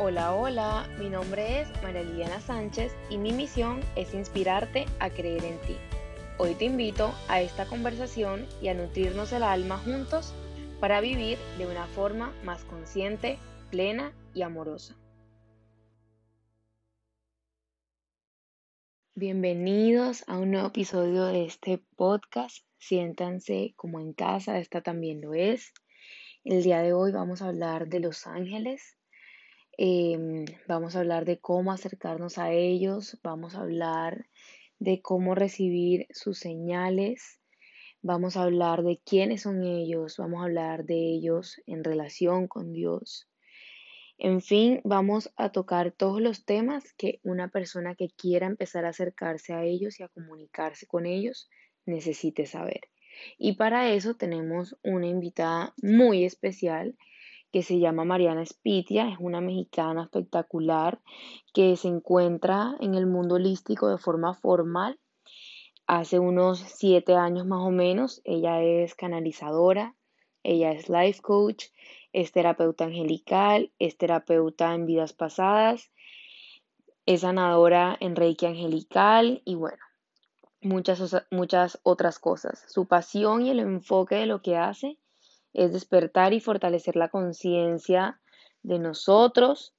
Hola, hola, mi nombre es María Liliana Sánchez y mi misión es inspirarte a creer en ti. Hoy te invito a esta conversación y a nutrirnos el alma juntos para vivir de una forma más consciente, plena y amorosa. Bienvenidos a un nuevo episodio de este podcast. Siéntanse como en casa, esta también lo es. El día de hoy vamos a hablar de los ángeles Em, vamos a hablar de cómo acercarnos a ellos, vamos a hablar de cómo recibir sus señales, vamos a hablar de quiénes son ellos, vamos a hablar de ellos en relación con Dios. En fin, vamos a tocar todos los temas que una persona que quiera empezar a acercarse a ellos y a comunicarse con ellos necesite saber. Y para eso tenemos una invitada muy especial que se llama Mariana Spitia, es una mexicana espectacular que se encuentra en el mundo holístico de forma formal. Hace unos siete años más o menos, ella es canalizadora, ella es life coach, es terapeuta angelical, es terapeuta en vidas pasadas, es sanadora en Reiki angelical y bueno, muchas, muchas otras cosas. Su pasión y el enfoque de lo que hace es despertar y fortalecer la conciencia de nosotros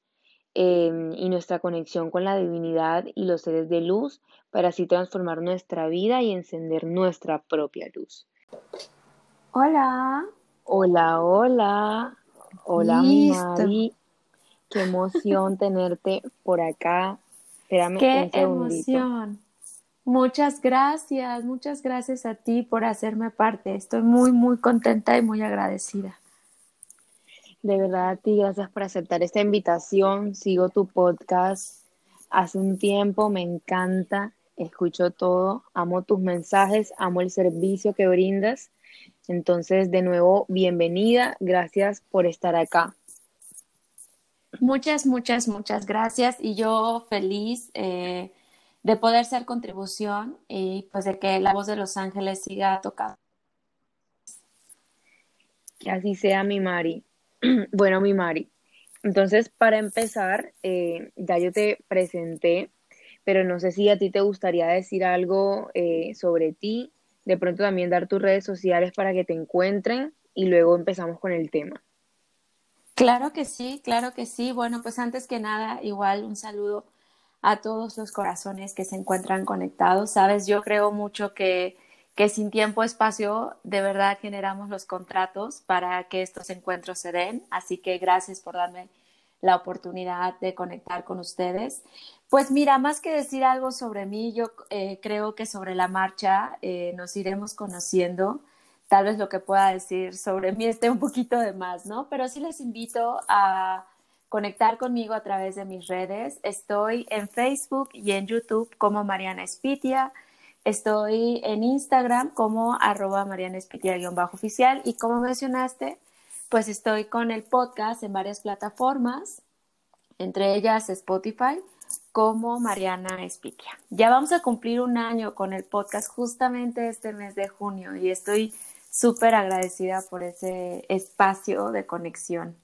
em, y nuestra conexión con la divinidad y los seres de luz para así transformar nuestra vida y encender nuestra propia luz. Hola. Hola, hola. Hola, Mari. Qué emoción tenerte por acá. Espérame Qué emoción. Muchas gracias, muchas gracias a ti por hacerme parte. Estoy muy, muy contenta y muy agradecida. De verdad, a ti, gracias por aceptar esta invitación. Sigo tu podcast hace un tiempo, me encanta, escucho todo, amo tus mensajes, amo el servicio que brindas. Entonces, de nuevo, bienvenida, gracias por estar acá. Muchas, muchas, muchas gracias y yo feliz. Eh, de poder ser contribución y pues de que la voz de los ángeles siga tocando. Que así sea mi Mari. bueno, mi Mari. Entonces, para empezar, eh, ya yo te presenté, pero no sé si a ti te gustaría decir algo eh, sobre ti, de pronto también dar tus redes sociales para que te encuentren y luego empezamos con el tema. Claro que sí, claro que sí. Bueno, pues antes que nada, igual un saludo a todos los corazones que se encuentran conectados. Sabes, yo creo mucho que, que sin tiempo, espacio, de verdad generamos los contratos para que estos encuentros se den. Así que gracias por darme la oportunidad de conectar con ustedes. Pues mira, más que decir algo sobre mí, yo eh, creo que sobre la marcha eh, nos iremos conociendo. Tal vez lo que pueda decir sobre mí esté un poquito de más, ¿no? Pero sí les invito a conectar conmigo a través de mis redes. Estoy en Facebook y en YouTube como Mariana Espitia. Estoy en Instagram como arroba Mariana Espitia-oficial y como mencionaste, pues estoy con el podcast en varias plataformas, entre ellas Spotify, como Mariana Espitia. Ya vamos a cumplir un año con el podcast justamente este mes de junio y estoy súper agradecida por ese espacio de conexión.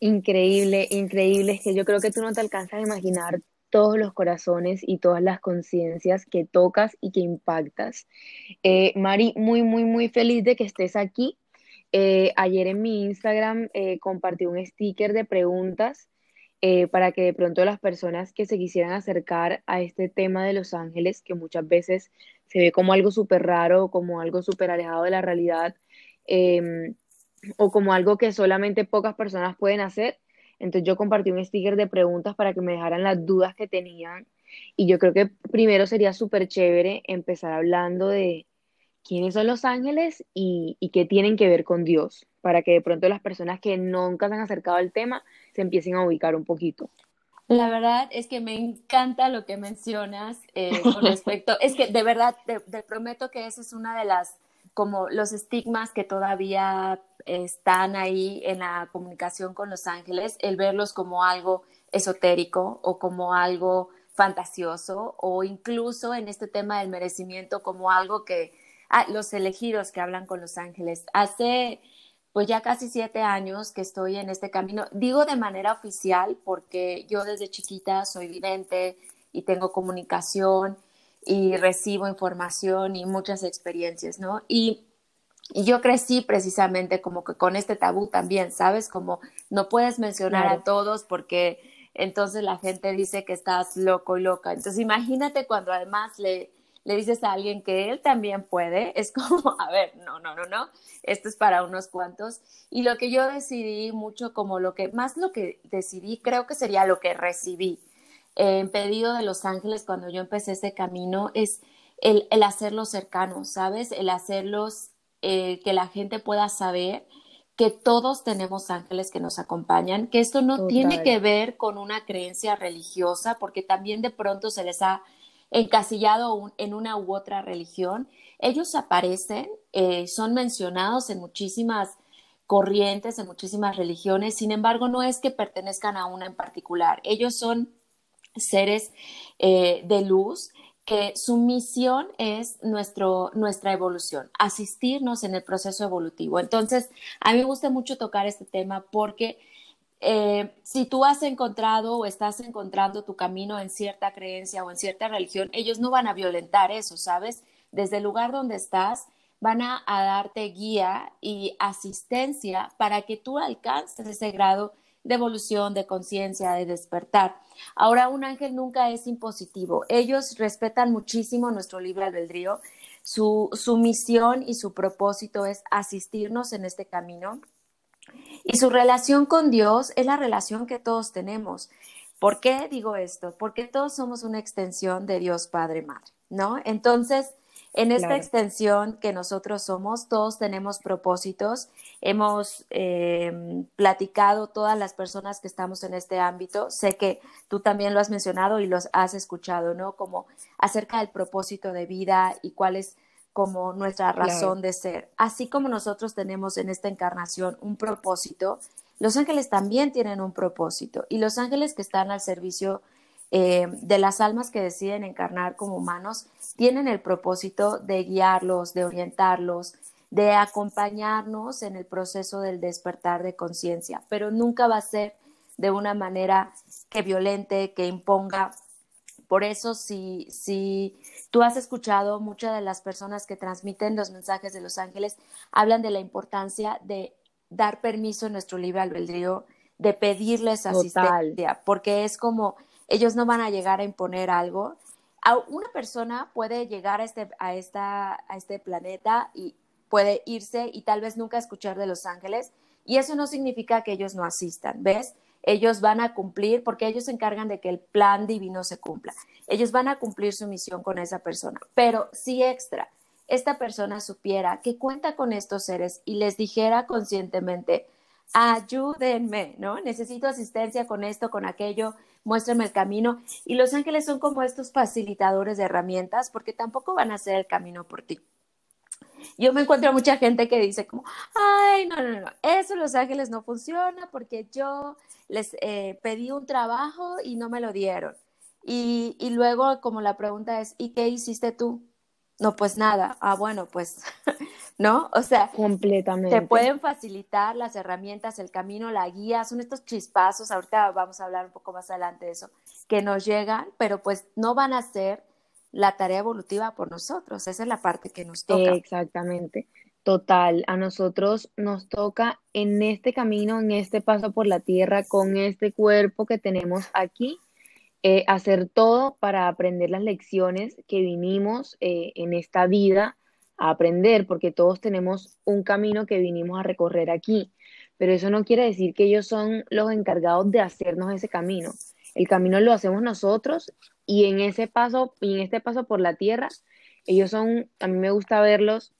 Increíble, increíble. Es que yo creo que tú no te alcanzas a imaginar todos los corazones y todas las conciencias que tocas y que impactas. Eh, Mari, muy, muy, muy feliz de que estés aquí. Eh, ayer en mi Instagram eh, compartí un sticker de preguntas para que de pronto las personas que se quisieran acercar a este tema de Los Ángeles, que muchas veces se ve como algo súper raro, como algo súper alejado de la realidad, em, o como algo que solamente pocas personas pueden hacer. Entonces yo compartí un sticker de preguntas para que me dejaran las dudas que tenían. Y yo creo que primero sería súper chévere empezar hablando de quiénes son los ángeles y, y, qué tienen que ver con Dios, para que de pronto las personas que nunca se han acercado al tema se empiecen a ubicar un poquito. La verdad es que me encanta lo que mencionas eh, con respecto, es que de verdad te prometo que esa es una de las como los estigmas que todavía están ahí en la comunicación con los ángeles, el verlos como algo esotérico o como algo fantasioso o incluso en este tema del merecimiento como algo que ah, los elegidos que hablan con los ángeles. Hace pues ya casi siete años que estoy en este camino. Digo de manera oficial porque yo desde chiquita soy vidente y tengo comunicación y recibo información y muchas experiencias, ¿no? Y, yo crecí precisamente como que con este tabú también, ¿sabes? Como no puedes mencionar a todos porque entonces la gente dice que estás loco y loca. Entonces imagínate cuando además le, le dices a alguien que él también puede, es como, a ver, no, no, no, no, esto es para unos cuantos. Y lo que yo decidí mucho como lo que, más lo que decidí, creo que sería lo que recibí en pedido de los ángeles cuando yo empecé ese camino es el, el hacerlos cercanos, ¿sabes? El hacerlos eh, que la gente pueda saber que todos tenemos ángeles que nos acompañan, que esto no tiene que ver con una creencia religiosa, porque también de pronto se les ha encasillado en una u otra religión. Ellos aparecen, eh, son mencionados en muchísimas corrientes, en muchísimas religiones, sin embargo, no es que pertenezcan a una en particular. Ellos son seres eh, de luz que su misión es nuestro, nuestra evolución, asistirnos en el proceso evolutivo. Entonces, a mí me gusta mucho tocar este tema porque eh, si tú has encontrado o estás encontrando tu camino en cierta creencia o en cierta religión, ellos no van a violentar eso, ¿sabes? Desde el lugar donde estás, van a, a darte guía y asistencia para que tú alcances ese grado de evolución, de conciencia, de despertar. Ahora, un ángel nunca es impositivo. Ellos respetan muchísimo nuestro libre albedrío. Su, su misión y su propósito es asistirnos en este camino. Y su relación con Dios es la relación que todos tenemos. ¿Por qué digo esto? Porque todos somos una extensión de Dios Padre Madre, ¿no? Entonces, en esta extensión que nosotros somos, todos tenemos propósitos. Hemos eh, platicado todas las personas que estamos en este ámbito. Sé que tú también lo has mencionado y los has escuchado, ¿no? Como acerca del propósito de vida y cuál es como nuestra razón de ser. Así como nosotros tenemos en esta encarnación un propósito, los ángeles también tienen un propósito y los ángeles que están al servicio eh, de las almas que deciden encarnar como humanos tienen el propósito de guiarlos, de orientarlos, de acompañarnos en el proceso del despertar de conciencia, pero nunca va a ser de una manera que violente, que imponga. Por eso, si, si tú has escuchado, muchas de las personas que transmiten los mensajes de los ángeles hablan de la importancia de dar permiso en nuestro libre albedrío, de pedirles asistencia, porque es como ellos no van a llegar a imponer algo. una persona puede llegar a este, a, esta, a este planeta y puede irse y tal vez nunca escuchar de los ángeles, y eso no significa que ellos no asistan, ¿ves? Ellos van a cumplir porque ellos se encargan de que el plan divino se cumpla. Ellos van a cumplir su misión con esa persona. Pero si extra, esta persona supiera que cuenta con estos seres y les dijera conscientemente, ayúdenme, ¿no? Necesito asistencia con esto, con aquello, muéstrenme el camino. Y los ángeles son como estos facilitadores de herramientas porque tampoco van a hacer el camino por ti. Yo me encuentro mucha gente que dice como, ay, no, no, no, eso Los Ángeles no funciona porque yo les eh, pedí un trabajo y no me lo dieron. Y, y luego como la pregunta es, ¿y qué hiciste tú? No, pues nada. Ah, bueno, pues ¿no? O sea, completamente. Te pueden facilitar las herramientas, el camino, la guía, son estos chispazos, ahorita vamos a hablar un poco más adelante de eso, que nos llegan, pero pues no van a ser la tarea evolutiva por nosotros, esa es la parte que nos toca. Exactamente, total, a nosotros nos toca en este camino, en este paso por la tierra, con este cuerpo que tenemos aquí, eh, hacer todo para aprender las lecciones que vinimos eh, en esta vida aprender, porque todos tenemos un camino que vinimos a recorrer aquí, pero eso no quiere decir que ellos son los encargados de hacernos ese camino. El camino lo hacemos nosotros y en ese paso, y en este paso por la tierra, ellos son, a mí me gusta verlos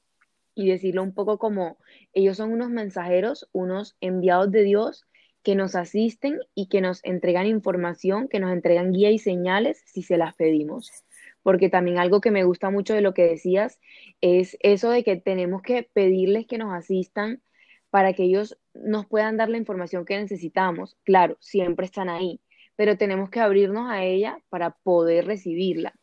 y decirlo un poco como ellos son unos mensajeros, unos enviados de Dios que nos asisten y que nos entregan información, que nos entregan guía y señales si se las pedimos porque también algo que me gusta mucho de lo que decías es eso de que tenemos que pedirles que nos asistan para que ellos nos puedan dar la información que necesitamos. Claro, siempre están ahí, pero tenemos que abrirnos a ella para poder recibirla.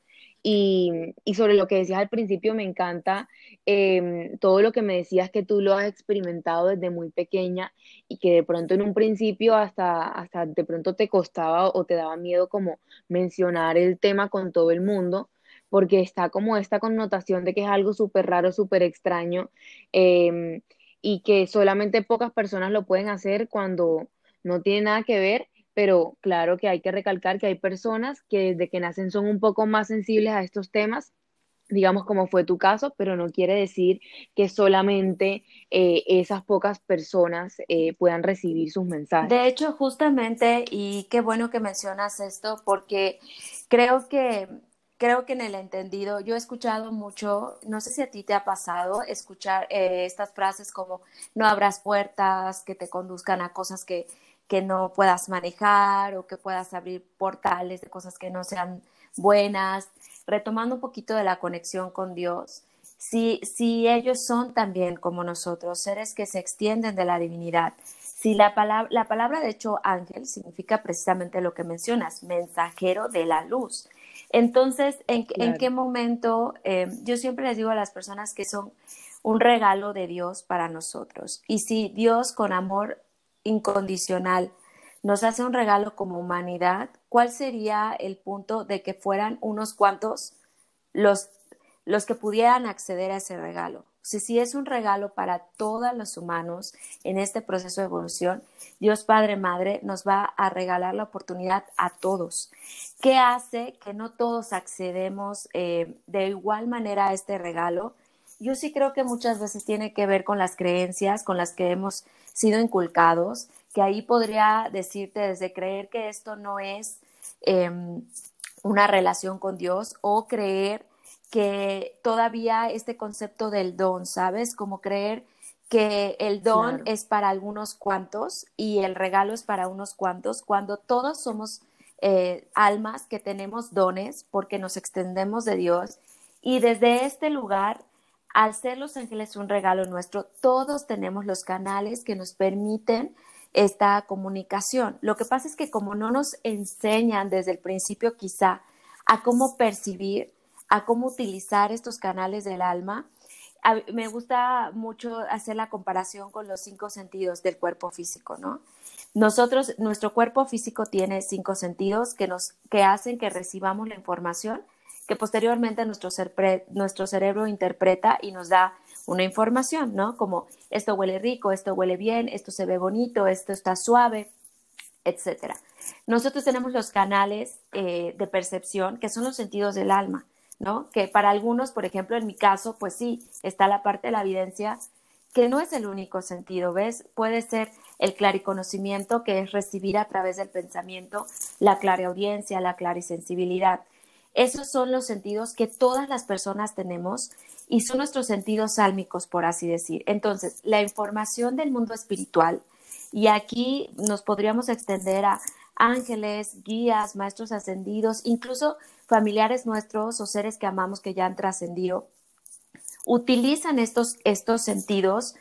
Y, sobre lo que decías al principio, me encanta em, todo lo que me decías que tú lo has experimentado desde muy pequeña y que de pronto en un principio hasta, hasta de pronto te costaba o te daba miedo como mencionar el tema con todo el mundo, porque está como esta connotación de que es algo súper raro, súper extraño em, y que solamente pocas personas lo pueden hacer cuando no tiene nada que ver pero claro que hay que recalcar que hay personas que desde que nacen son un poco más sensibles a estos temas digamos como fue tu caso, pero no quiere decir que solamente eh, esas pocas personas eh, puedan recibir sus mensajes. De hecho, justamente, y qué bueno que mencionas esto, porque creo que creo que en el entendido, yo he escuchado mucho, no sé si a ti te ha pasado escuchar eh, estas frases como no abras puertas que te conduzcan a cosas que que no puedas manejar o que puedas abrir portales de cosas que no sean buenas, retomando un poquito de la conexión con Dios. Si, si ellos son también como nosotros, seres que se extienden de la divinidad, si la palabra, la palabra de hecho ángel significa precisamente lo que mencionas, mensajero de la luz. Entonces, ¿en, ¿en qué momento? Eh, yo siempre les digo a las personas que son un regalo de Dios para nosotros. Y si Dios con amor incondicional nos hace un regalo como humanidad, ¿cuál sería el punto de que fueran unos cuantos los, los que pudieran acceder a ese regalo? Si, si es un regalo para todos los humanos en este proceso de evolución, Dios Padre Madre nos va a regalar la oportunidad a todos. ¿Qué hace que no todos accedemos eh, de igual manera a este regalo? Yo sí creo que muchas veces tiene que ver con las creencias con las que hemos sido inculcados, que ahí podría decirte desde creer que esto no es em, una relación con Dios o creer que todavía este concepto del don, ¿sabes? Como creer que el don es para algunos cuantos y el regalo es para unos cuantos, cuando todos somos eh, almas que tenemos dones porque nos extendemos de Dios y desde este lugar al ser los ángeles un regalo nuestro, todos tenemos los canales que nos permiten esta comunicación. Lo que pasa es que como no nos enseñan desde el principio quizá a cómo percibir, a cómo utilizar estos canales del alma, me gusta mucho hacer la comparación con los cinco sentidos del cuerpo físico, ¿no? Nosotros, nuestro cuerpo físico tiene cinco sentidos que nos, que hacen que recibamos la información que posteriormente nuestro, cerebro interpreta y nos da una información, ¿no? Como esto huele rico, esto huele bien, esto se ve bonito, esto está suave, etcétera. Nosotros tenemos los canales eh, de percepción, que son los sentidos del alma, ¿no? Que para algunos, por ejemplo, en mi caso, pues sí, está la parte de la evidencia, que no es el único sentido, ¿ves? Puede ser el clariconocimiento, que es recibir a través del pensamiento la clareaudiencia, la clarisensibilidad. Esos son los sentidos que todas las personas tenemos y son nuestros sentidos sálmicos, por así decir. Entonces, la información del mundo espiritual, y aquí nos podríamos extender a ángeles, guías, maestros ascendidos, incluso familiares nuestros o seres que amamos que ya han trascendido, utilizan estos, estos sentidos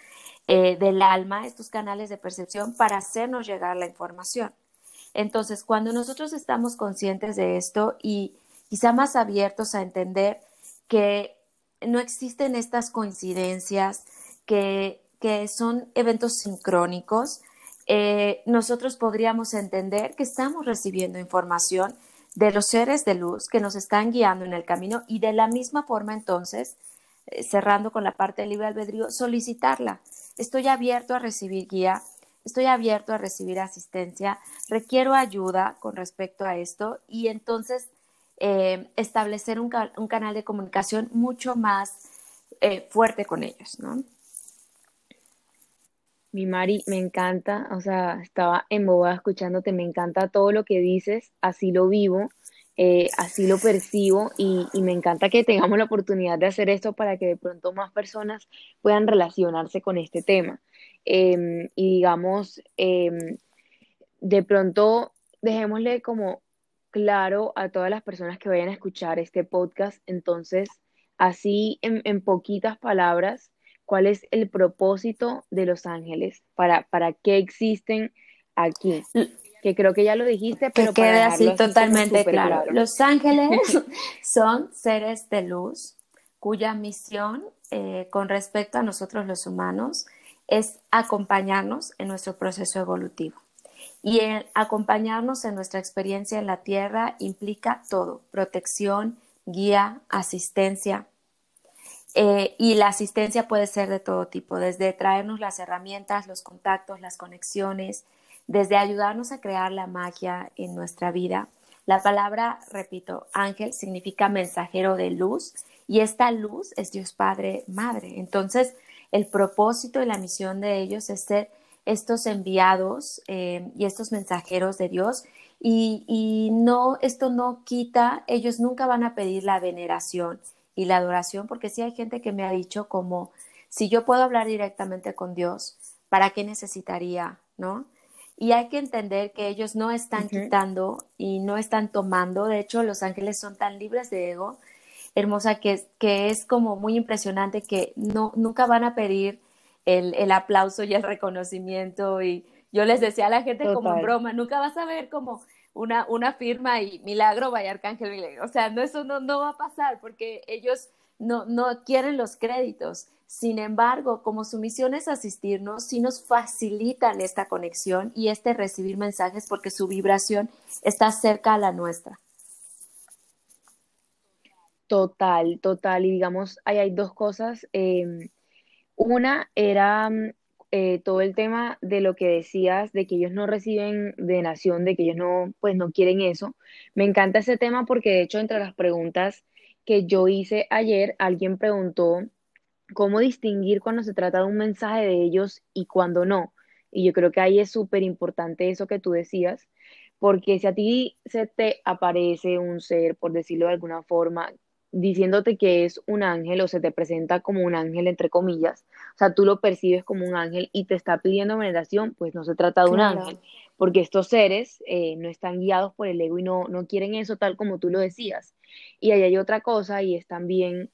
eh, del alma, estos canales de percepción, para hacernos llegar la información. Entonces, cuando nosotros estamos conscientes de esto y quizá más abiertos a entender que no existen estas coincidencias, que, son eventos sincrónicos, eh, nosotros podríamos entender que estamos recibiendo información de los seres de luz que nos están guiando en el camino y de la misma forma entonces, eh, cerrando con la parte del libre albedrío, solicitarla. Estoy abierto a recibir guía, estoy abierto a recibir asistencia, requiero ayuda con respecto a esto y entonces eh, establecer un, canal de comunicación mucho más eh, fuerte con ellos, ¿no? Mi Mari, me encanta, o sea, estaba embobada escuchándote, me encanta todo lo que dices, así lo vivo, eh, así lo percibo y, me encanta que tengamos la oportunidad de hacer esto para que de pronto más personas puedan relacionarse con este tema. Em, y digamos, em, de pronto dejémosle como claro a todas las personas que vayan a escuchar este podcast. Entonces, así en, poquitas palabras, ¿cuál es el propósito de los ángeles? ¿Para, para qué existen aquí? que creo que ya lo dijiste, pero que quede así totalmente claro. Los ángeles son seres de luz cuya misión eh, con respecto a nosotros los humanos es acompañarnos en nuestro proceso evolutivo. Y acompañarnos en nuestra experiencia en la Tierra implica todo, protección, guía, asistencia. Eh, y la asistencia puede ser de todo tipo, desde traernos las herramientas, los contactos, las conexiones, desde ayudarnos a crear la magia en nuestra vida. La palabra, repito, ángel significa mensajero de luz y esta luz es Dios Padre, Madre. Entonces, el propósito y la misión de ellos es ser estos enviados eh, y estos mensajeros de Dios y, y, no, esto no quita, ellos nunca van a pedir la veneración y la adoración, porque sí hay gente que me ha dicho como, si yo puedo hablar directamente con Dios, ¿para qué necesitaría, no? Y hay que entender que ellos no están quitando y no están tomando. De hecho, los ángeles son tan libres de ego, hermosa, que, que es como muy impresionante que no, nunca van a pedir el, el, aplauso y el reconocimiento. Y yo les decía a la gente como en broma, nunca vas a ver como una, una firma y milagro vaya Arcángel. O sea, no, eso no, no va a pasar porque ellos no, no quieren los créditos. Sin embargo, como su misión es asistirnos, sí nos facilitan esta conexión y este recibir mensajes porque su vibración está cerca a la nuestra. Total, total. Y digamos, ahí hay dos cosas. Em, una era mm, eh, todo el tema de lo que decías, de que ellos no reciben de nación, de que ellos no, pues no quieren eso. Me encanta ese tema porque de hecho entre las preguntas que yo hice ayer, alguien preguntó cómo distinguir cuando se trata de un mensaje de ellos y cuando no. Y yo creo que ahí es súper importante eso que tú decías, porque si a ti se te aparece un ser, por decirlo de alguna forma, diciéndote que es un ángel o se te presenta como un ángel, entre comillas, o sea, tú lo percibes como un ángel y te está pidiendo veneración, pues no se trata de un ángel, porque estos seres eh, no están guiados por el ego y no, no quieren eso tal como tú lo decías. Y ahí hay otra cosa y es también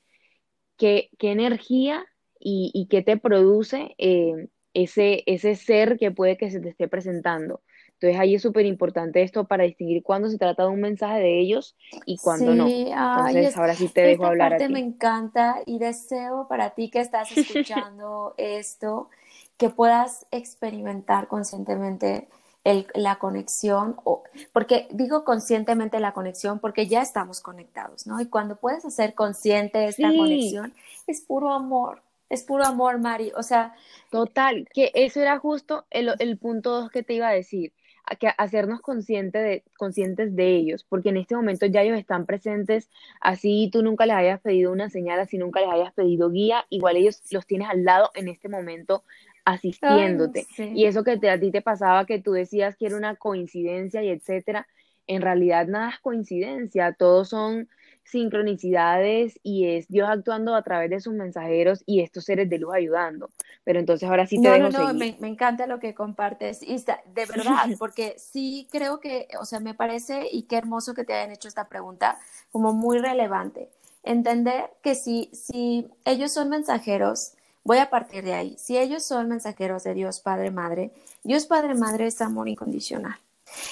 qué, qué energía y, y, qué te produce eh, ese, ese ser que puede que se te esté presentando. Entonces ahí es súper importante esto para distinguir cuándo se trata de un mensaje de ellos y cuándo no. Entonces ahora sí te dejo hablar. Parte a ti. me encanta y deseo para ti que estás escuchando esto que puedas experimentar conscientemente el, la conexión, o, porque digo conscientemente la conexión porque ya estamos conectados, ¿no? Y cuando puedes hacer consciente esta conexión, es puro amor, es puro amor, Mari. O sea. Total, que eso era justo el, el punto dos que te iba a decir que hacernos consciente de, conscientes de ellos, porque en este momento ya ellos están presentes, así tú nunca les hayas pedido una señal, así nunca les hayas pedido guía, igual ellos los tienes al lado en este momento asistiéndote. Y eso que te, a ti te pasaba, que tú decías que era una coincidencia y etcétera, en realidad nada es coincidencia, todos son sincronicidades y es Dios actuando a través de sus mensajeros y estos seres de luz ayudando. Pero entonces ahora sí te no, dejo no, no, Me, me, encanta lo que compartes, y de verdad, porque sí creo que, o sea, me parece y qué hermoso que te hayan hecho esta pregunta, como muy relevante. Entender que si, si ellos son mensajeros, voy a partir de ahí, si ellos son mensajeros de Dios Padre Madre, Dios Padre Madre es amor incondicional.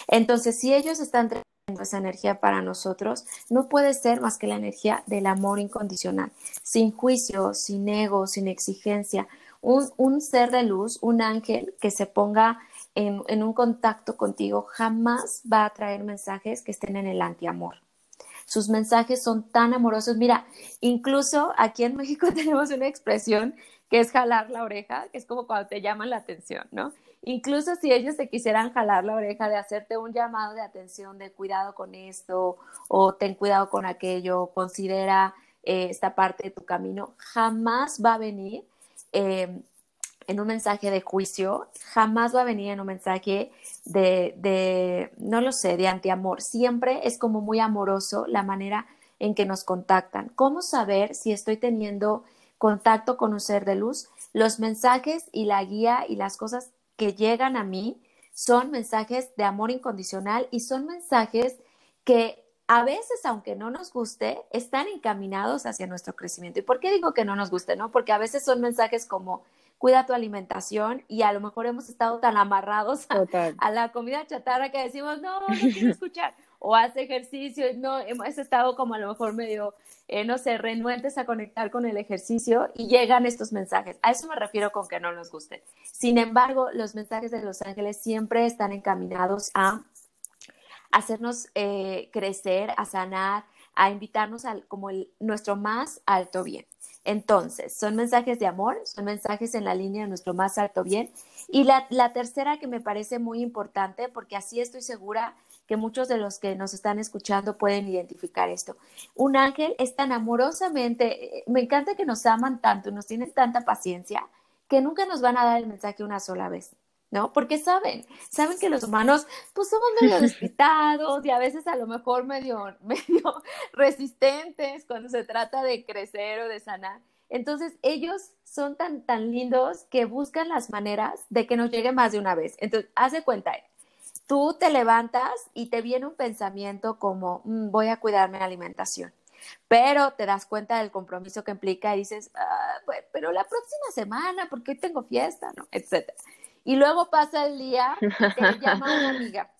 Entonces, si ellos están esa energía para nosotros, no puede ser más que la energía del amor incondicional, sin juicio, sin ego, sin exigencia. Un, un ser de luz, un ángel que se ponga en, en, un contacto contigo, jamás va a traer mensajes que estén en el antiamor. Sus mensajes son tan amorosos. Mira, incluso aquí en México tenemos una expresión que es jalar la oreja, que es como cuando te llaman la atención, ¿no? Incluso si ellos te quisieran jalar la oreja de hacerte un llamado de atención, de cuidado con esto o ten cuidado con aquello, considera eh, esta parte de tu camino, jamás va a venir eh, en un mensaje de juicio, jamás va a venir en un mensaje de, de, no lo sé, de antiamor. Siempre es como muy amoroso la manera en que nos contactan. ¿Cómo saber si estoy teniendo contacto con un ser de luz? Los mensajes y la guía y las cosas que llegan a mí son mensajes de amor incondicional y son mensajes que a veces, aunque no nos guste, están encaminados hacia nuestro crecimiento. ¿Y por qué digo que no nos guste? No? Porque a veces son mensajes como, cuida tu alimentación y a lo mejor hemos estado tan amarrados a, la comida chatarra que decimos, no, no quiero escuchar, o hace ejercicio, no, hemos estado como a lo mejor medio, eh, no sé, renuentes a conectar con el ejercicio y llegan estos mensajes. A eso me refiero con que no nos gusten. Sin embargo, los mensajes de los ángeles siempre están encaminados a hacernos eh, crecer, a sanar, a invitarnos al como nuestro más alto bien. Entonces, son mensajes de amor, son mensajes en la línea de nuestro más alto bien. Y la, la tercera que me parece muy importante, porque así estoy segura que muchos de los que nos están escuchando pueden identificar esto. Un ángel es tan amorosamente, eh, me encanta que nos aman tanto, nos tienen tanta paciencia, que nunca nos van a dar el mensaje una sola vez. ¿no? Porque saben, saben que los humanos pues somos medio despitados y a veces a lo mejor medio, medio resistentes cuando se trata de crecer o de sanar. Entonces ellos son tan, tan lindos que buscan las maneras de que nos llegue más de una vez. Entonces, haz de cuenta, tú te levantas y te viene un pensamiento como, mm, voy a cuidar mi alimentación pero te das cuenta del compromiso que implica y dices, ah, pero la próxima semana, porque hoy tengo fiesta, ¿no? Etcétera. Y luego pasa el día y te llama una amiga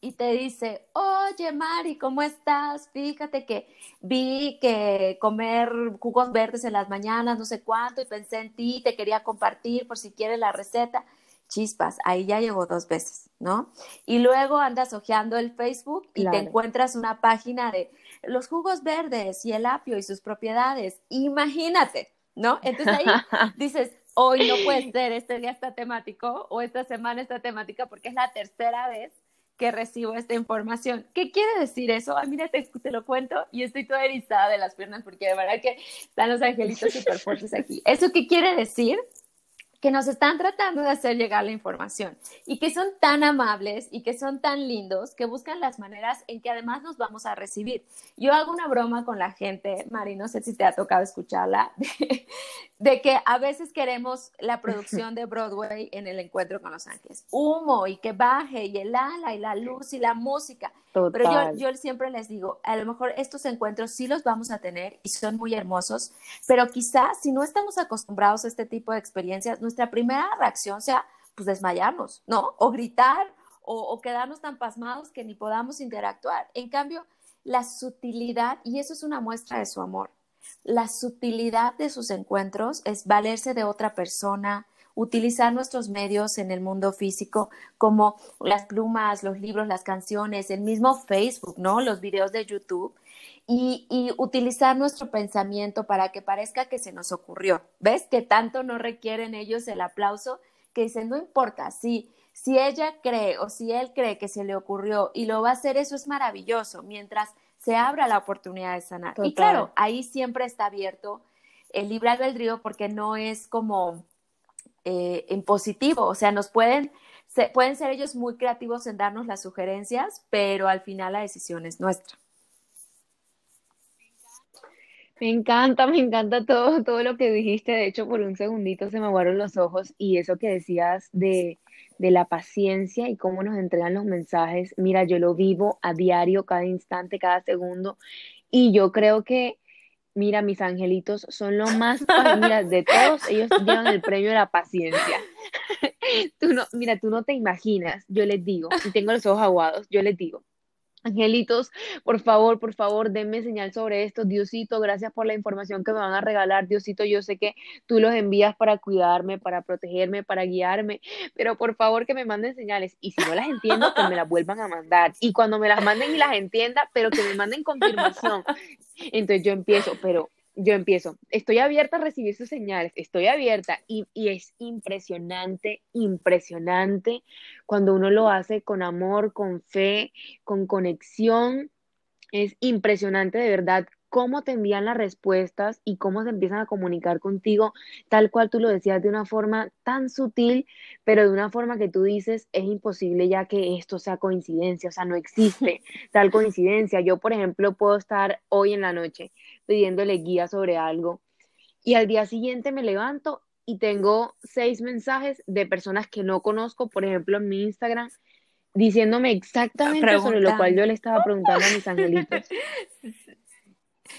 y te dice, oye Mari, ¿cómo estás? Fíjate que vi que comer jugos verdes en las mañanas, no sé cuánto, y pensé en ti, te quería compartir por si quieres la receta. Chispas, ahí ya llegó dos veces, ¿no? Y luego andas hojeando el Facebook y te encuentras una página de los jugos verdes y el apio y sus propiedades. Imagínate, ¿no? Entonces ahí dices, hoy no puede ser, este día está temático o esta semana está temática porque es la tercera vez que recibo esta información. ¿Qué quiere decir eso? Ah, mira, te, lo cuento y estoy toda erizada de las piernas porque de verdad que están los angelitos súper fuertes aquí. ¿Eso qué quiere decir? Que nos están tratando de hacer llegar la información y que son tan amables y que son tan lindos que buscan las maneras en que además nos vamos a recibir. Yo hago una broma con la gente, Mari, no sé si te ha tocado escucharla, de, que a veces queremos la producción de Broadway en el encuentro con los ángeles. Humo y que baje y el ala y la luz y la música. Pero yo, yo siempre les digo, a lo mejor estos encuentros sí los vamos a tener y son muy hermosos, pero quizás si no estamos acostumbrados a este tipo de experiencias, nuestra primera reacción sea pues desmayarnos, ¿no? O gritar o, o quedarnos tan pasmados que ni podamos interactuar. En cambio, la sutilidad, y eso es una muestra de su amor, la sutilidad de sus encuentros es valerse de otra persona, utilizar nuestros medios en el mundo físico como las plumas, los libros, las canciones, el mismo Facebook, ¿no? Los videos de YouTube. Y, y, utilizar nuestro pensamiento para que parezca que se nos ocurrió. ¿Ves? Que tanto no requieren ellos el aplauso, que dicen, no importa, si, si ella cree o si él cree que se le ocurrió y lo va a hacer, eso es maravilloso, mientras se abra la oportunidad de sanar. Y claro, ahí siempre está abierto el libre albedrío porque no es como eh, en positivo, o sea, nos pueden, pueden ser ellos muy creativos en darnos las sugerencias, pero al final la decisión es nuestra. Me encanta, me encanta todo, todo lo que dijiste. De hecho, por un segundito se me aguaron los ojos y eso que decías de, de la paciencia y cómo nos entregan los mensajes. Mira, yo lo vivo a diario, cada instante, cada segundo. Y yo creo que Mira, mis angelitos son lo más, mira, de todos ellos llevan el premio de la paciencia. Tú no, mira, tú no te imaginas, yo les digo, si tengo los ojos aguados, yo les digo, Angelitos, por favor, por favor, denme señal sobre esto. Diosito, gracias por la información que me van a regalar. Diosito, yo sé que tú los envías para cuidarme, para protegerme, para guiarme, pero por favor que me manden señales. Y si no las entiendo, que me las vuelvan a mandar. Y cuando me las manden y las entienda, pero que me manden confirmación. Entonces yo empiezo, pero yo empiezo, estoy abierta a recibir sus señales, estoy abierta y, y, es impresionante, impresionante cuando uno lo hace con amor, con fe, con conexión. Es impresionante de verdad cómo te envían las respuestas y cómo se empiezan a comunicar contigo, tal cual tú lo decías, de una forma tan sutil, pero de una forma que tú dices, es imposible ya que esto sea coincidencia, o sea, no existe tal coincidencia. Yo, por ejemplo, puedo estar hoy en la noche pidiéndole guía sobre algo y al día siguiente me levanto y tengo seis mensajes de personas que no conozco, por ejemplo, en mi Instagram, diciéndome exactamente sobre lo cual yo le estaba preguntando a mis angelitos.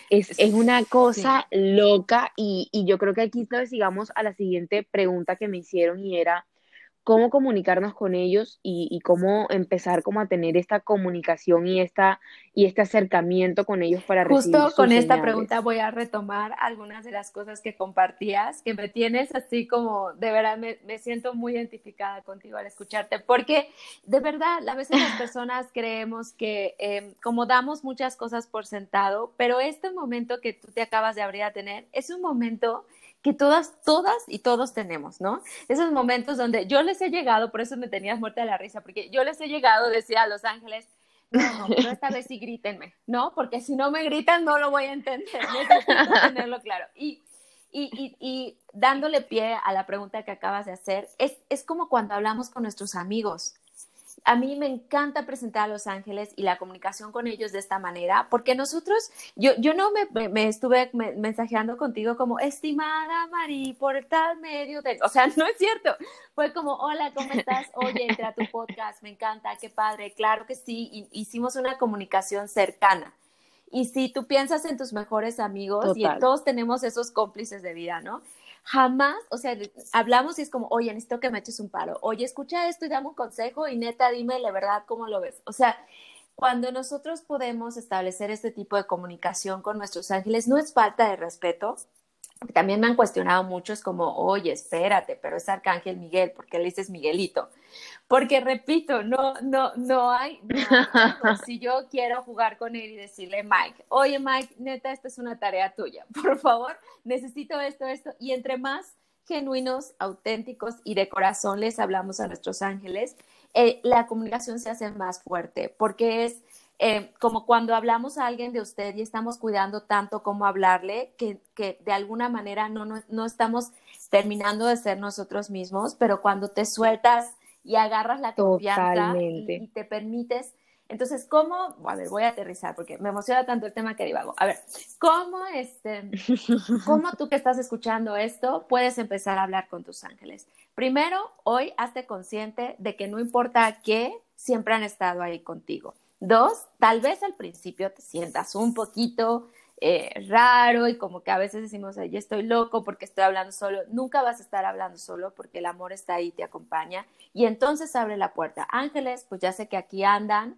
Es, una cosa loca y, y, yo creo que aquí sigamos a la siguiente pregunta que me hicieron y era, cómo comunicarnos con ellos y, cómo empezar como a tener esta comunicación y esta y este acercamiento con ellos para justo con esta pregunta voy a retomar algunas de las cosas que compartías que me tienes así como de verdad me, siento muy identificada contigo al escucharte porque de verdad a veces las personas creemos que em, como damos muchas cosas por sentado pero este momento que tú te acabas de abrir a tener es un momento que todas, todas y todos tenemos, ¿no? Esos momentos donde yo les he llegado, por eso me tenías muerta de la risa, porque yo les he llegado, decía a Los Ángeles, no, pero esta vez sí grítenme, ¿no? Porque si no me gritan no lo voy a entender, necesito tenerlo claro. Y, y, y, y, dándole pie a la pregunta que acabas de hacer, es, es como cuando hablamos con nuestros amigos a mí me encanta presentar a Los Ángeles y la comunicación con ellos de esta manera, porque nosotros, yo, yo no me, me, estuve mensajeando contigo como, estimada Mari, por tal medio, de... o sea, no es cierto, fue como, hola, ¿cómo estás? Oye, entra a tu podcast, me encanta, qué padre, claro que sí, hicimos una comunicación cercana. Y si tú piensas en tus mejores amigos, y todos tenemos esos cómplices de vida, ¿no? Jamás, o sea, hablamos y es como, oye, necesito que me eches un paro, oye, escucha esto y dame un consejo y neta, dime la verdad cómo lo ves. O sea, cuando nosotros podemos establecer este tipo de comunicación con nuestros ángeles, no es falta de respeto. También me han cuestionado muchos como, oye, espérate, pero es Arcángel Miguel, ¿por qué le dices Miguelito? Porque repito, no, no, no hay, si yo quiero jugar con él y decirle, Mike, oye Mike, neta, esta es una tarea tuya, por favor, necesito esto, esto, y entre más genuinos, auténticos y de corazón les hablamos a nuestros ángeles, eh, la comunicación se hace más fuerte, porque es eh, como cuando hablamos a alguien de usted y estamos cuidando tanto como hablarle, que, que de alguna manera no, no, no estamos terminando de ser nosotros mismos, pero cuando te sueltas y agarras la confianza y, te permites. Entonces, ¿cómo? A ver, voy a aterrizar porque me emociona tanto el tema que divago. A ver, ¿cómo, este, ¿cómo tú que estás escuchando esto puedes empezar a hablar con tus ángeles? Primero, hoy hazte consciente de que no importa qué, siempre han estado ahí contigo. Dos, tal vez al principio te sientas un poquito eh, raro y como que a veces decimos, ya estoy loco porque estoy hablando solo. Nunca vas a estar hablando solo porque el amor está ahí, te acompaña. Y entonces abre la puerta. Ángeles, pues ya sé que aquí andan.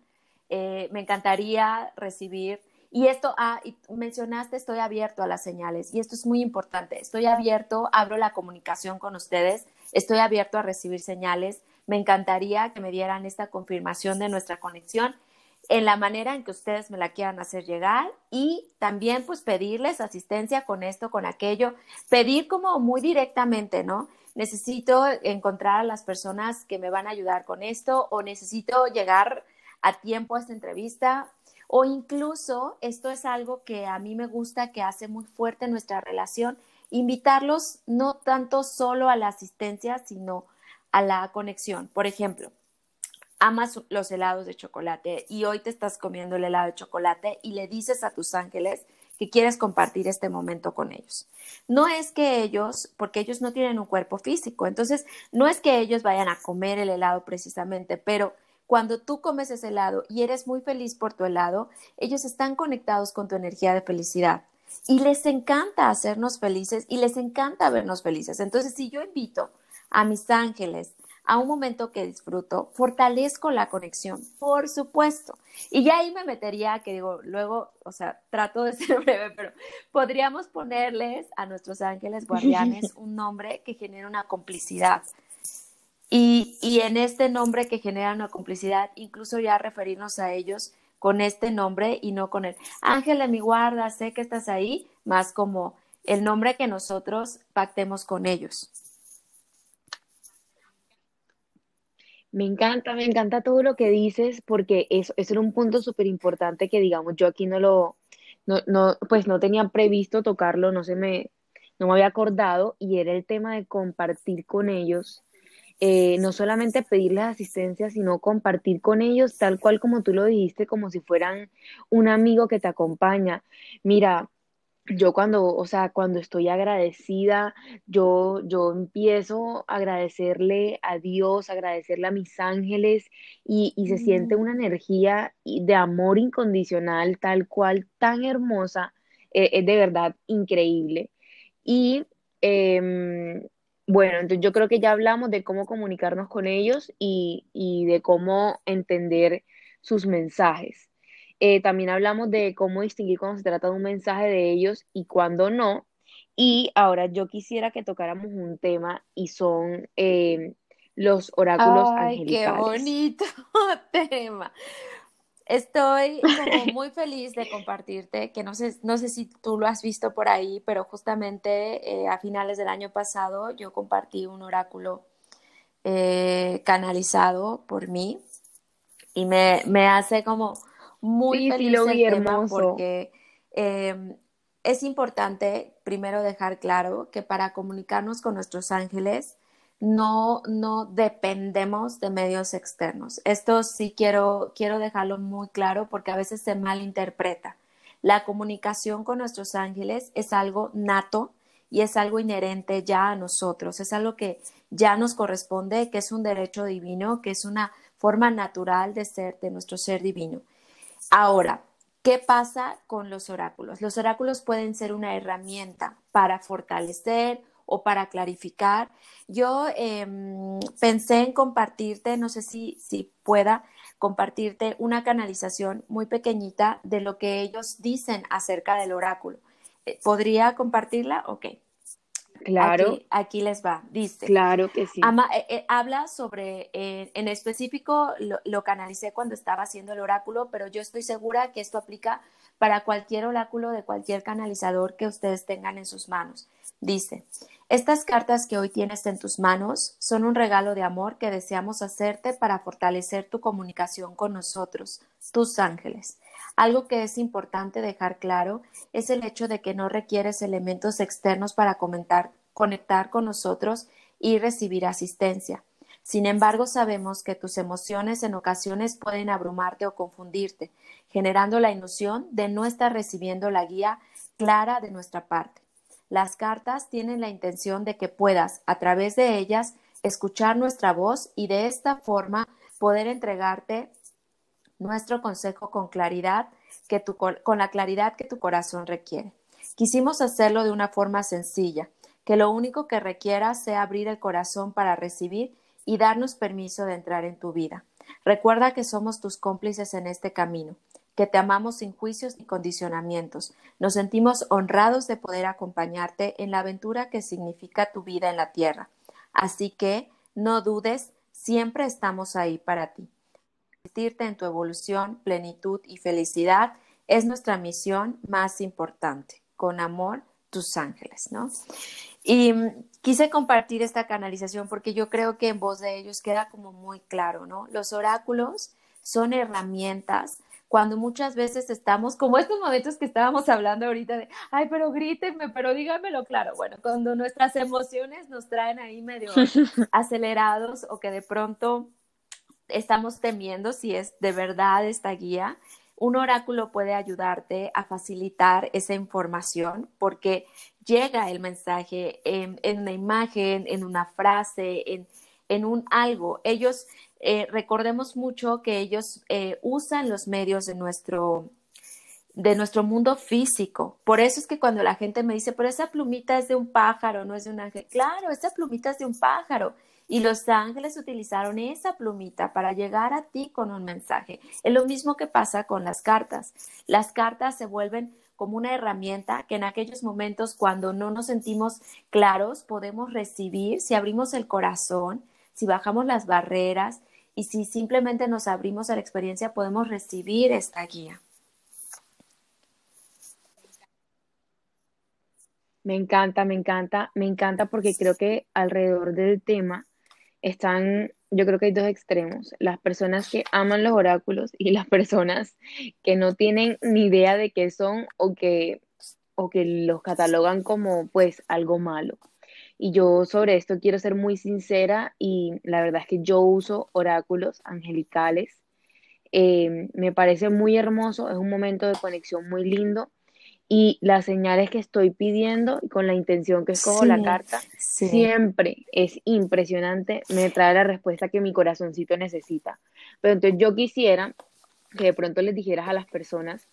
Eh, me encantaría recibir. Y esto, ah, mencionaste, estoy abierto a las señales. Y esto es muy importante. Estoy abierto, abro la comunicación con ustedes. Estoy abierto a recibir señales. Me encantaría que me dieran esta confirmación de nuestra conexión en la manera en que ustedes me la quieran hacer llegar y también pues pedirles asistencia con esto, con aquello, pedir como muy directamente, ¿no? Necesito encontrar a las personas que me van a ayudar con esto o necesito llegar a tiempo a esta entrevista o incluso esto es algo que a mí me gusta, que hace muy fuerte nuestra relación, invitarlos no tanto solo a la asistencia, sino a la conexión. Por ejemplo, amas los helados de chocolate y hoy te estás comiendo el helado de chocolate y le dices a tus ángeles que quieres compartir este momento con ellos. No es que ellos, porque ellos no tienen un cuerpo físico, entonces no es que ellos vayan a comer el helado precisamente, pero cuando tú comes ese helado y eres muy feliz por tu helado, ellos están conectados con tu energía de felicidad y les encanta hacernos felices y les encanta vernos felices. Entonces, si yo invito a mis ángeles a un momento que disfruto, fortalezco la conexión, por supuesto. Y ya ahí me metería, que digo, luego, o sea, trato de ser breve, pero podríamos ponerles a nuestros ángeles guardianes un nombre que genere una complicidad. Y, y en este nombre que genera una complicidad, incluso ya referirnos a ellos con este nombre y no con el ángel de mi guarda, sé que estás ahí, más como el nombre que nosotros pactemos con ellos. Me encanta, me encanta todo lo que dices porque eso, eso era un punto súper importante que digamos yo aquí no lo, no, no, pues no tenía previsto tocarlo, no se me, no me había acordado y era el tema de compartir con ellos, eh, no solamente pedirles asistencia, sino compartir con ellos tal cual como tú lo dijiste, como si fueran un amigo que te acompaña. Mira, yo cuando, o sea, cuando estoy agradecida, yo, yo empiezo a agradecerle a Dios, agradecerle a mis ángeles y, y se siente una energía de amor incondicional tal cual, tan hermosa eh, es de verdad increíble. Y em, bueno, entonces yo creo que ya hablamos de cómo comunicarnos con ellos y, y de cómo entender sus mensajes. Eh, también hablamos de cómo distinguir cuando se trata de un mensaje de ellos y cuando no. Y ahora yo quisiera que tocáramos un tema y son eh, los oráculos Ay, qué bonito tema. Estoy como muy feliz de compartirte, que no sé, no sé si tú lo has visto por ahí, pero justamente eh, a finales del año pasado yo compartí un oráculo eh, canalizado por mí y me, me hace como muy Sí, sí, feliz el tema porque eh, es importante primero dejar claro que para comunicarnos con nuestros ángeles no, no dependemos de medios externos. Esto sí quiero, quiero dejarlo muy claro porque a veces se malinterpreta. La comunicación con nuestros ángeles es algo nato y es algo inherente ya a nosotros, es algo que ya nos corresponde, que es un derecho divino, que es una forma natural de ser, de nuestro ser divino. Ahora, ¿qué pasa con los oráculos? Los oráculos pueden ser una herramienta para fortalecer o para clarificar. Yo eh, pensé en compartirte, no sé si, si pueda compartirte una canalización muy pequeñita de lo que ellos dicen acerca del oráculo. Eh, ¿Podría compartirla? Ok. Claro, Aquí, aquí les va. Dice, claro que sí. ama- eh, eh, habla sobre, eh, en específico lo, lo canalicé cuando estaba haciendo el oráculo, pero yo estoy segura que esto aplica para cualquier oráculo de cualquier canalizador que ustedes tengan en sus manos. Dice, estas cartas que hoy tienes en tus manos son un regalo de amor que deseamos hacerte para fortalecer tu comunicación con nosotros, tus ángeles. Algo que es importante dejar claro es el hecho de que no requieres elementos externos para conectar con nosotros y recibir asistencia. Sin embargo, sabemos que tus emociones en ocasiones pueden abrumarte o confundirte, generando la ilusión de no estar recibiendo la guía clara de nuestra parte. Las cartas tienen la intención de que puedas, a través de ellas, escuchar nuestra voz y de esta forma poder entregarte nuestro consejo con claridad que tu, con la claridad que tu corazón requiere. Quisimos hacerlo de una forma sencilla, que lo único que requiera sea abrir el corazón para recibir y darnos permiso de entrar en tu vida. Recuerda que somos tus cómplices en este camino, que te amamos sin juicios ni condicionamientos. Nos sentimos honrados de poder acompañarte en la aventura que significa tu vida en la tierra. Así que no dudes, siempre estamos ahí para ti asistirte en tu evolución, plenitud y felicidad es nuestra misión más importante. Con amor, tus ángeles, ¿no? Y mm, quise compartir esta canalización porque yo creo que en voz de ellos queda como muy claro, ¿no? Los oráculos son herramientas cuando muchas veces estamos, como estos momentos que estábamos hablando ahorita de, ay, pero grítenme, pero díganmelo claro. Bueno, cuando nuestras emociones nos traen ahí medio acelerados o que de pronto estamos temiendo si es de verdad esta guía, un oráculo puede ayudarte a facilitar esa información porque llega el mensaje en, una imagen, en una frase, en, en un algo. Ellos, eh, recordemos mucho que ellos eh, usan los medios de nuestro de nuestro mundo físico. Por eso es que cuando la gente me dice, pero esa plumita es de un pájaro, no es de un ángel. Claro, esa plumita es de un pájaro. Y los ángeles utilizaron esa plumita para llegar a ti con un mensaje. Es lo mismo que pasa con las cartas. Las cartas se vuelven como una herramienta que en aquellos momentos cuando no nos sentimos claros podemos recibir, si abrimos el corazón, si bajamos las barreras y si simplemente nos abrimos a la experiencia, podemos recibir esta guía. Me encanta, me encanta, me encanta porque creo que alrededor del tema están, yo creo que hay dos extremos, las personas que aman los oráculos y las personas que no tienen ni idea de qué son o que, o que los catalogan como pues algo malo. Y yo sobre esto quiero ser muy sincera y la verdad es que yo uso oráculos angelicales. Eh, me parece muy hermoso, es un momento de conexión muy lindo y las señales que estoy pidiendo y con la intención que escojo la carta, sí. siempre es impresionante, me trae la respuesta que mi corazoncito necesita. Pero entonces yo quisiera que de pronto les dijeras a las personas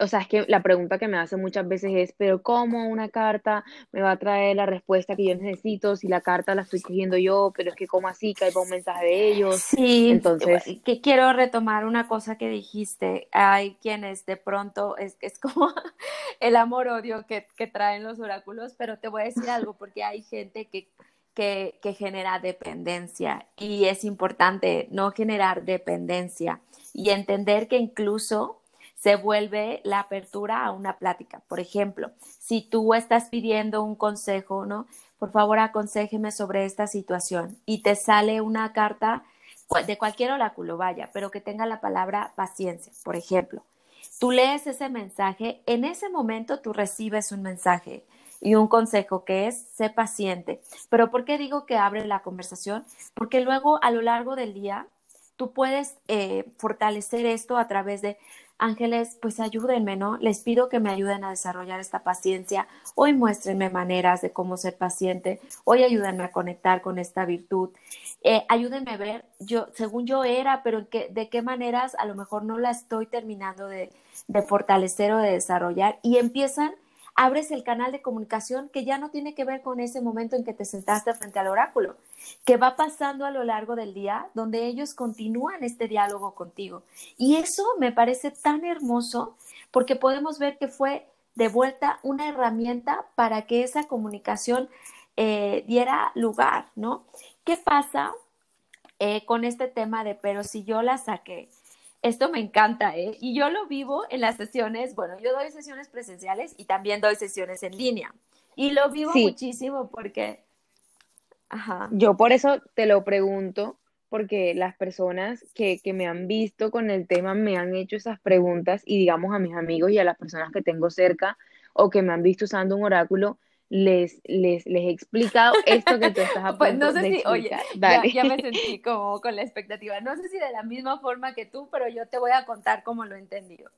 o sea, es que la pregunta que me hace muchas veces es, pero ¿cómo una carta me va a traer la respuesta que yo necesito si la carta la estoy cogiendo yo, pero es que ¿cómo así? Que hay un mensaje de ellos. Sí, entonces que quiero retomar una cosa que dijiste. Hay quienes de pronto es, es como el amor-odio que, que traen los oráculos, pero te voy a decir algo porque hay gente que que, que, genera dependencia y es importante no generar dependencia y entender que incluso se vuelve la apertura a una plática. Por ejemplo, si tú estás pidiendo un consejo, ¿no? Por favor, aconsejeme sobre esta situación y te sale una carta de cualquier oráculo, vaya, pero que tenga la palabra paciencia, por ejemplo. Tú lees ese mensaje, en ese momento tú recibes un mensaje y un consejo que es sé paciente. Pero ¿por qué digo que abre la conversación? Porque luego a lo largo del día tú puedes eh, fortalecer esto a través de ángeles, pues ayúdenme, ¿no? Les pido que me ayuden a desarrollar esta paciencia. Hoy muéstrenme maneras de cómo ser paciente. Hoy ayúdenme a conectar con esta virtud. Eh, ayúdenme a ver, yo, según yo era, pero de qué maneras a lo mejor no la estoy terminando de, de fortalecer o de desarrollar. Y empiezan abres el canal de comunicación que ya no tiene que ver con ese momento en que te sentaste frente al oráculo, que va pasando a lo largo del día, donde ellos continúan este diálogo contigo. Y eso me parece tan hermoso porque podemos ver que fue de vuelta una herramienta para que esa comunicación eh, diera lugar, ¿no? ¿Qué pasa eh, con este tema de, pero si yo la saqué? Esto me encanta, ¿eh? Y yo lo vivo en las sesiones, bueno, yo doy sesiones presenciales y también doy sesiones en línea. Y lo vivo muchísimo porque... Ajá. Yo por eso te lo pregunto, porque las personas que, que me han visto con el tema me han hecho esas preguntas y digamos a mis amigos y a las personas que tengo cerca o que me han visto usando un oráculo, les, les, les he explicado esto que tú estás a pues no sé si, oye, ya, ya, me sentí como con la expectativa. No sé si de la misma forma que tú, pero yo te voy a contar cómo lo he entendido.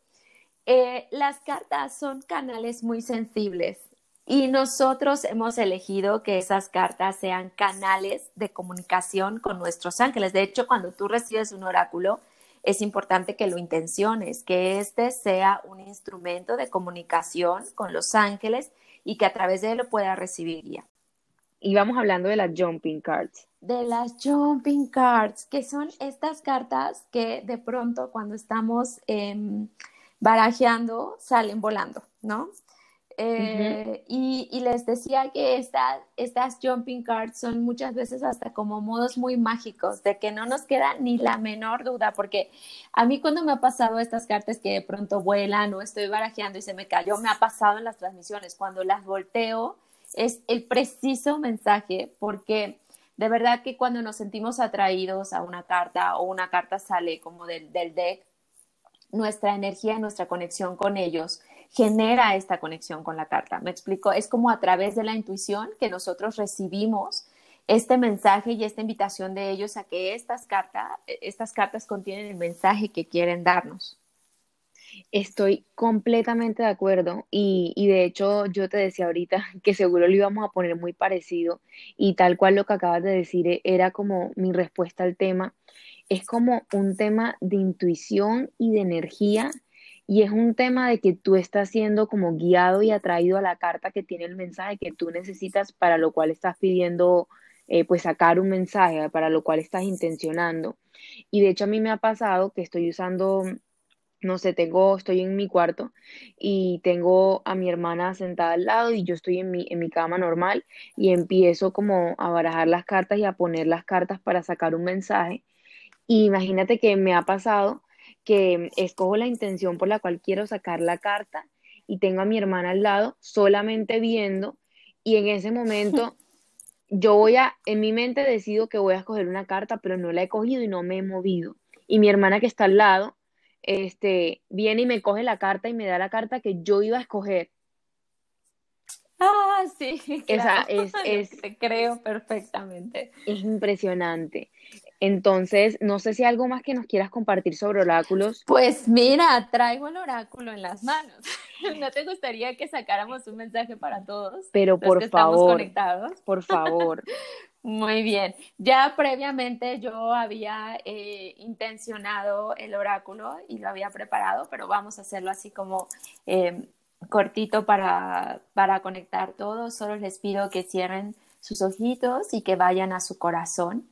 Eh, las cartas son canales muy sensibles y nosotros hemos elegido que esas cartas sean canales de comunicación con nuestros ángeles. De hecho, cuando tú recibes un oráculo, es importante que lo intenciones, que este sea un instrumento de comunicación con los ángeles y que a través de él lo pueda recibir guía. Y vamos hablando de las jumping cards. De las jumping cards, que son estas cartas que de pronto cuando estamos em, barajeando salen volando, ¿no? Eh, y, les decía que estas jumping cards son muchas veces hasta como modos muy mágicos, de que no nos queda ni la menor duda, porque a mí cuando me ha pasado estas cartas que de pronto vuelan o estoy barajeando y se me cayó, me ha pasado en las transmisiones, cuando las volteo es el preciso mensaje, porque de verdad que cuando nos sentimos atraídos a una carta o una carta sale como del, del deck, nuestra energía, nuestra conexión con ellos genera esta conexión con la carta. Me explico, es como a través de la intuición que nosotros recibimos este mensaje y esta invitación de ellos a que estas, cartas, estas cartas contienen el mensaje que quieren darnos. Estoy completamente de acuerdo y, y, de hecho yo te decía ahorita que seguro lo íbamos a poner muy parecido y tal cual lo que acabas de decir era como mi respuesta al tema. Es como un tema de intuición y de energía y es un tema de que tú estás siendo como guiado y atraído a la carta que tiene el mensaje que tú necesitas para lo cual estás pidiendo eh, pues sacar un mensaje, para lo cual estás intencionando. Y de hecho a mí me ha pasado que estoy usando, no sé, tengo, estoy en mi cuarto y tengo a mi hermana sentada al lado y yo estoy en mi, en mi cama normal y empiezo como a barajar las cartas y a poner las cartas para sacar un mensaje. Y imagínate que me ha pasado que escojo la intención por la cual quiero sacar la carta y tengo a mi hermana al lado solamente viendo y en ese momento yo voy a, en mi mente decido que voy a escoger una carta, pero no la he cogido y no me he movido. Y mi hermana que está al lado, este, viene y me coge la carta y me da la carta que yo iba a escoger. Ah, sí, Esa es, es, creo perfectamente. Es impresionante. Entonces, no sé si hay algo más que nos quieras compartir sobre oráculos. Pues mira, traigo el oráculo en las manos. ¿No te gustaría que sacáramos un mensaje para todos? Pero por favor, conectados? por favor. Muy bien. Ya previamente yo había eh, intencionado el oráculo y lo había preparado, pero vamos a hacerlo así como eh, cortito para, para conectar todo. Solo les pido que cierren sus ojitos y que vayan a su corazón.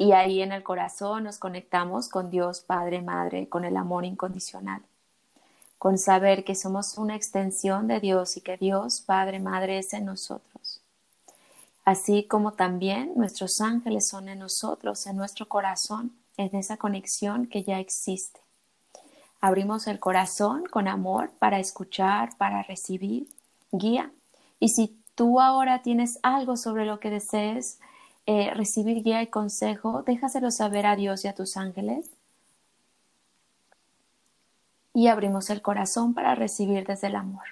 Y ahí en el corazón nos conectamos con Dios, Padre, Madre, con el amor incondicional, con saber que somos una extensión de Dios y que Dios, Padre, Madre, es en nosotros. Así como también nuestros ángeles son en nosotros, en nuestro corazón, en esa conexión que ya existe. Abrimos el corazón con amor para escuchar, para recibir guía. Y si tú ahora tienes algo sobre lo que desees eh, recibir guía y consejo, déjaselo saber a Dios y a tus ángeles. Y abrimos el corazón para recibir desde el amor.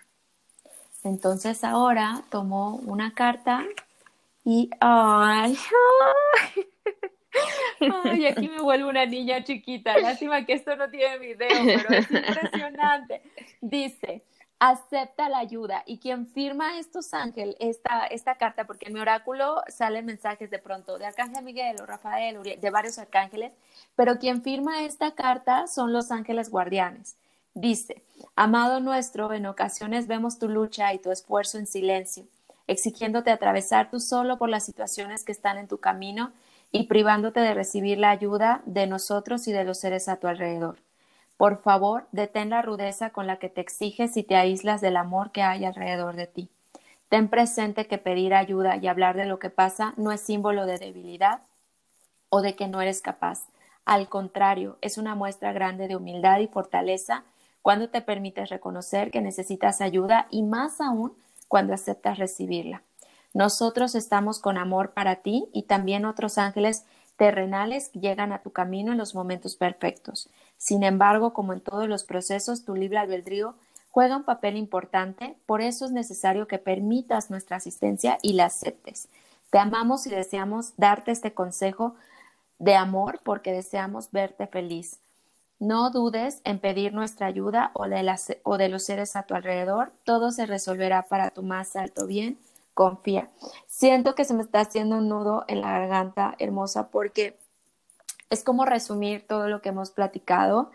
Entonces ahora tomo una carta y ay, ay, aquí me vuelvo una niña chiquita. Lástima que esto no tiene video, pero es impresionante. Dice, acepta la ayuda. Y quien firma estos ángeles, esta, esta carta, porque en mi oráculo salen mensajes de pronto de Arcángel Miguel o Rafael, de varios arcángeles, pero quien firma esta carta son los ángeles guardianes. Dice, amado nuestro, en ocasiones vemos tu lucha y tu esfuerzo en silencio, exigiéndote atravesar tú solo por las situaciones que están en tu camino y privándote de recibir la ayuda de nosotros y de los seres a tu alrededor. Por favor, detén la rudeza con la que te exiges y te aíslas del amor que hay alrededor de ti. Ten presente que pedir ayuda y hablar de lo que pasa no es símbolo de debilidad o de que no eres capaz. Al contrario, es una muestra grande de humildad y fortaleza cuando te permites reconocer que necesitas ayuda y más aún cuando aceptas recibirla. Nosotros estamos con amor para ti y también otros ángeles terrenales llegan a tu camino en los momentos perfectos. Sin embargo, como en todos los procesos, tu libre albedrío juega un papel importante, por eso es necesario que permitas nuestra asistencia y la aceptes. Te amamos y deseamos darte este consejo de amor porque deseamos verte feliz. No dudes en pedir nuestra ayuda o de, o de los seres a tu alrededor. Todo se resolverá para tu más alto bien confía. Siento que se me está haciendo un nudo en la garganta, hermosa, porque es como resumir todo lo que hemos platicado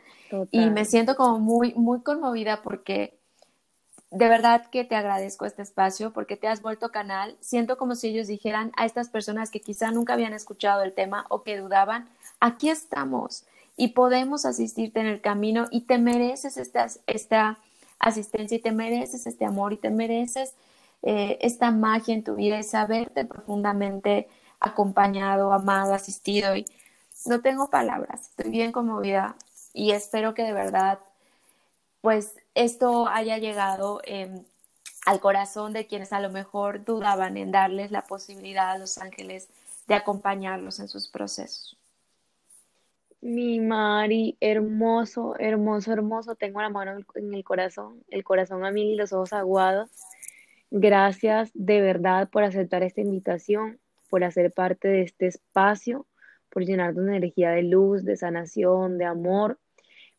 y me siento como muy, muy conmovida porque de verdad que te agradezco este espacio porque te has vuelto canal. Siento como si ellos dijeran a estas personas que quizá nunca habían escuchado el tema o que dudaban, aquí estamos y podemos asistirte en el camino y te mereces esta, esta asistencia y te mereces este amor y te mereces eh, esta magia en tu vida y saberte profundamente acompañado, amado, asistido. Y no tengo palabras, estoy bien conmovida y espero que de verdad, pues esto haya llegado em, al corazón de quienes a lo mejor dudaban en darles la posibilidad a los ángeles de acompañarlos en sus procesos. Mi Mari, hermoso, hermoso, hermoso. Tengo la mano en el corazón, el corazón a mí y los ojos aguados. Gracias de verdad por aceptar esta invitación, por hacer parte de este espacio, por llenarnos de energía de luz, de sanación, de amor,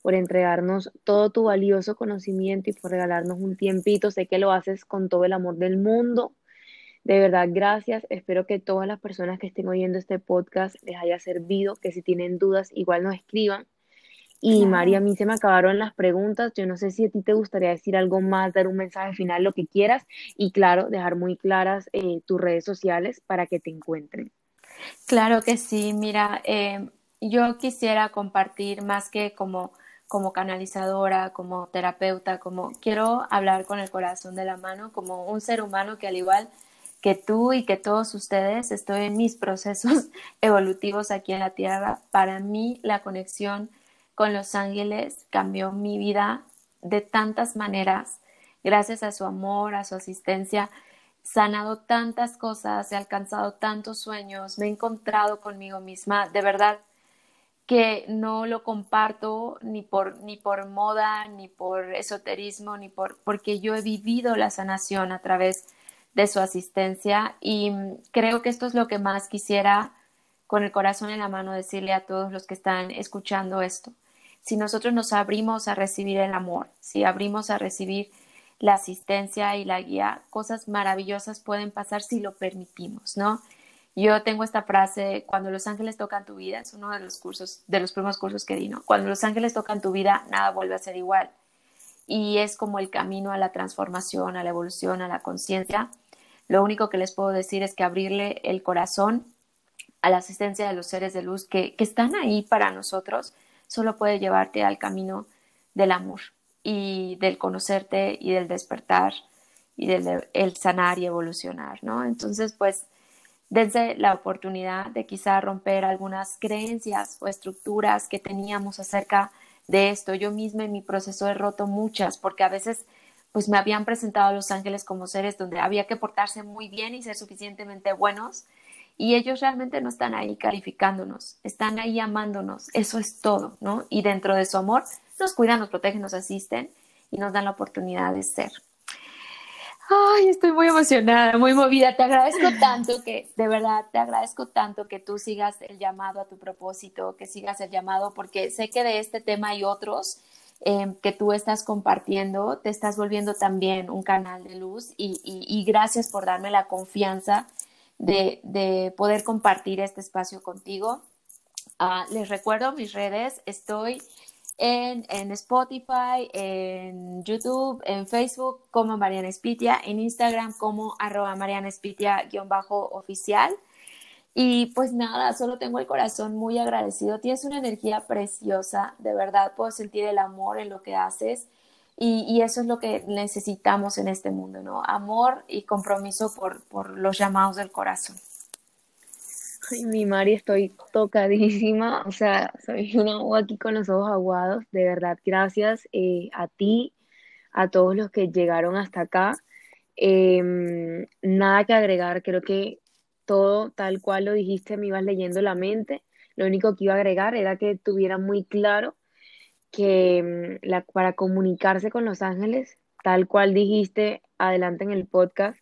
por entregarnos todo tu valioso conocimiento y por regalarnos un tiempito. Sé que lo haces con todo el amor del mundo. De verdad, gracias. Espero que todas las personas que estén oyendo este podcast les haya servido, que si tienen dudas igual nos escriban y María, a mí se me acabaron las preguntas. Yo no sé si a ti te gustaría decir algo más, dar un mensaje final, lo que quieras. Y claro, dejar muy claras eh, tus redes sociales para que te encuentren. Claro que sí. Mira, eh, yo quisiera compartir más que como, como canalizadora, como terapeuta, como quiero hablar con el corazón de la mano, como un ser humano que al igual que tú y que todos ustedes, estoy en mis procesos evolutivos aquí en la Tierra. Para mí la conexión con los ángeles cambió mi vida de tantas maneras. Gracias a su amor, a su asistencia, sanado tantas cosas, he alcanzado tantos sueños, me he encontrado conmigo misma. De verdad que no lo comparto ni por, ni por moda, ni por esoterismo, ni por, porque yo he vivido la sanación a través de su asistencia y creo que esto es lo que más quisiera con el corazón en la mano decirle a todos los que están escuchando esto si nosotros nos abrimos a recibir el amor, si abrimos a recibir la asistencia y la guía, cosas maravillosas pueden pasar si lo permitimos, ¿no? Yo tengo esta frase, cuando los ángeles tocan tu vida, es uno de los cursos, de los primeros cursos que di, ¿no? Cuando los ángeles tocan tu vida, nada vuelve a ser igual. Y es como el camino a la transformación, a la evolución, a la conciencia. Lo único que les puedo decir es que abrirle el corazón a la asistencia de los seres de luz que, que están ahí para nosotros, solo puede llevarte al camino del amor y del conocerte y del despertar y del el sanar y evolucionar, ¿no? Entonces, pues, dense la oportunidad de quizá romper algunas creencias o estructuras que teníamos acerca de esto. Yo misma en mi proceso he roto muchas porque a veces pues me habían presentado a los ángeles como seres donde había que portarse muy bien y ser suficientemente buenos y ellos realmente no están ahí calificándonos, están ahí amándonos, eso es todo, ¿no? Y dentro de su amor nos cuidan, nos protegen, nos asisten y nos dan la oportunidad de ser. Ay, estoy muy emocionada, muy movida. Te agradezco tanto que, de verdad, te agradezco tanto que tú sigas el llamado a tu propósito, que sigas el llamado, porque sé que de este tema y otros em, que tú estás compartiendo, te estás volviendo también un canal de luz y, y, gracias por darme la confianza de, de, poder compartir este espacio contigo. Ah, les recuerdo mis redes, estoy en, Spotify, en YouTube, en Facebook como Mariana Espitia, en Instagram como arroba Mariana Espitia-oficial. Y pues nada, solo tengo el corazón muy agradecido. Tienes una energía preciosa, de verdad puedo sentir el amor en lo que haces y, eso es lo que necesitamos en este mundo, ¿no? Amor y compromiso por, por los llamados del corazón. Ay, mi Mari, estoy tocadísima, o sea, soy una voz aquí con los ojos aguados, de verdad, gracias eh, a ti, a todos los que llegaron hasta acá. Em, nada que agregar, creo que todo tal cual lo dijiste, me ibas leyendo la mente. Lo único que iba a agregar era que tuviera muy claro que la, para comunicarse con los ángeles, tal cual dijiste adelante en el podcast,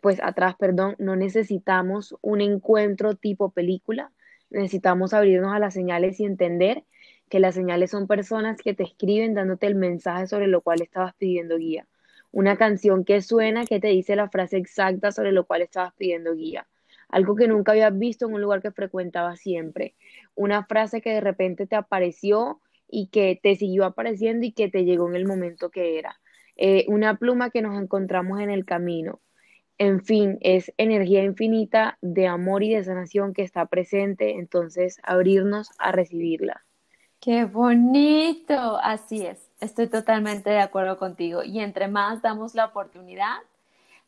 pues atrás, perdón, no necesitamos un encuentro tipo película, necesitamos abrirnos a las señales y entender que las señales son personas que te escriben dándote el mensaje sobre lo cual estabas pidiendo guía. Una canción que suena que te dice la frase exacta sobre lo cual estabas pidiendo guía. Algo que nunca habías visto en un lugar que frecuentabas siempre. Una frase que de repente te apareció y que te siguió apareciendo y que te llegó en el momento que era. Eh, una pluma que nos encontramos en el camino en fin, es energía infinita de amor y de sanación que está presente, entonces abrirnos a recibirla. Qué bonito, así es, estoy totalmente de acuerdo contigo. Y entre más damos la oportunidad,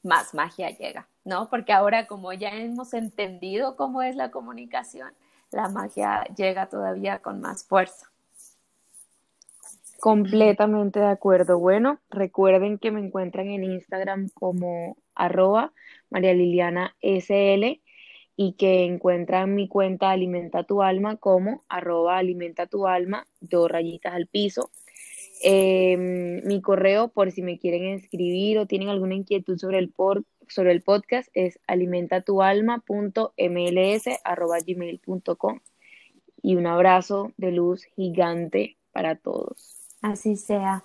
más magia llega, ¿no? Porque ahora como ya hemos entendido cómo es la comunicación, la magia llega todavía con más fuerza. Completamente de acuerdo. Bueno, recuerden que me encuentran en Instagram como arroba María Liliana SL y que encuentran mi cuenta Alimenta tu Alma como arroba Alimenta tu Alma, dos rayitas al piso. Em, mi correo, por si me quieren escribir o tienen alguna inquietud sobre el, por, sobre el podcast, es alimentatualma.mls.gmail.com. Y un abrazo de luz gigante para todos. Así sea.